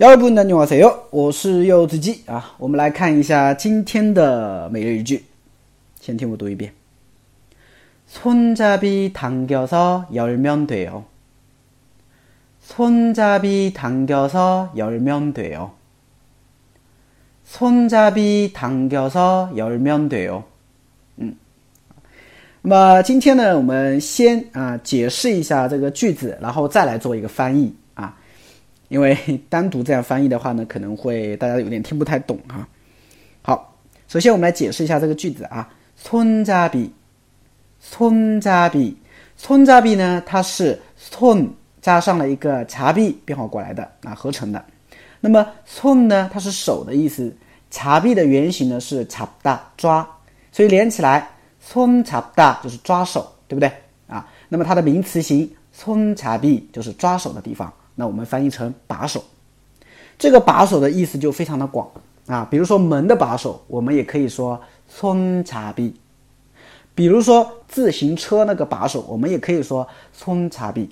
여러분안녕하세요，我是柚子鸡啊。我们来看一下今天的每日一句，先听我读一遍。손잡이당겨서열면돼 요。 손잡이당겨서열면돼 요。 손잡이당겨서열면돼 요。 嗯，那么今天呢，我们先啊解释一下这个句子，然后再来做一个翻译。 因为单独这样翻译的话呢，可能会大家有点听不太懂哈。好，首先我们来解释一下这个句子啊。손잡 이， 손잡 이， 손잡이呢，它是손加上了一个잡이变化过来的啊，合成的。那么손呢，它是手的意思，잡이的原型呢是잡다抓，所以连起来손잡다就是抓手，对不对啊？那么它的名词形 冲茶臂就是抓手的地方那我们翻译成把手。这个把手的意思就非常的广啊比如说门的把手我们也可以说冲茶臂比如说自行车那个把手我们也可以说冲茶臂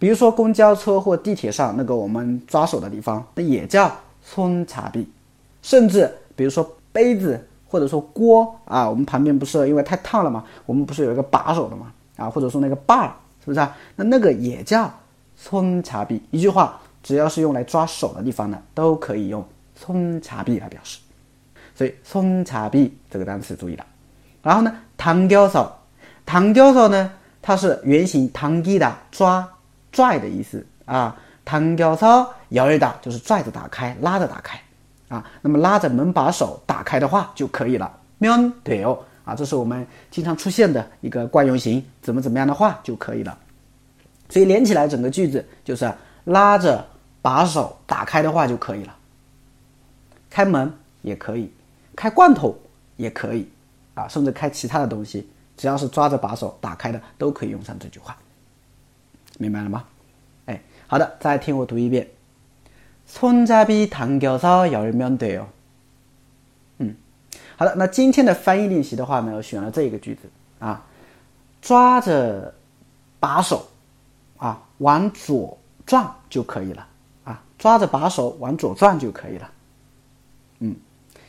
比如说公交车或地铁上那个我们抓手的地方那也叫冲茶臂甚至比如说杯子或者说锅啊我们旁边不是因为太烫了嘛我们不是有一个把手的嘛啊或者说那个把儿是不是啊？那那个也叫松茶臂。一句话，只要是用来抓手的地方呢，都可以用松茶臂来表示。所以松茶臂这个单词注意了。然后呢，唐雕手，唐雕手呢，它是原型唐吉的抓拽的意思啊。唐雕手摇一打就是拽着打开，拉着打开啊。那么拉着门把手打开的话就可以了。면되 요。 啊，这是我们经常出现的一个惯用型，怎么怎么样的话就可以了。所以连起来整个句子就是拉着把手打开的话就可以了。开门也可以，开罐头也可以，啊，甚至开其他的东西，只要是抓着把手打开的都可以用上这句话。明白了吗？哎，好的，再听我读一遍。손잡이당겨서열면돼 요。 好的，那今天的翻译练习的话呢，我选了这一个句子啊，抓着把手。啊，往左转就可以了啊，抓着把手往左转就可以了。嗯，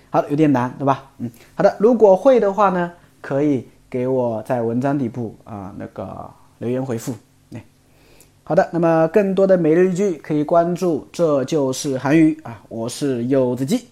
好的，有点难，对吧？嗯，好的，如果会的话呢，可以给我在文章底部啊那个留言回复。好的，那么更多的每日一句可以关注，这就是韩语啊，我是柚子鸡。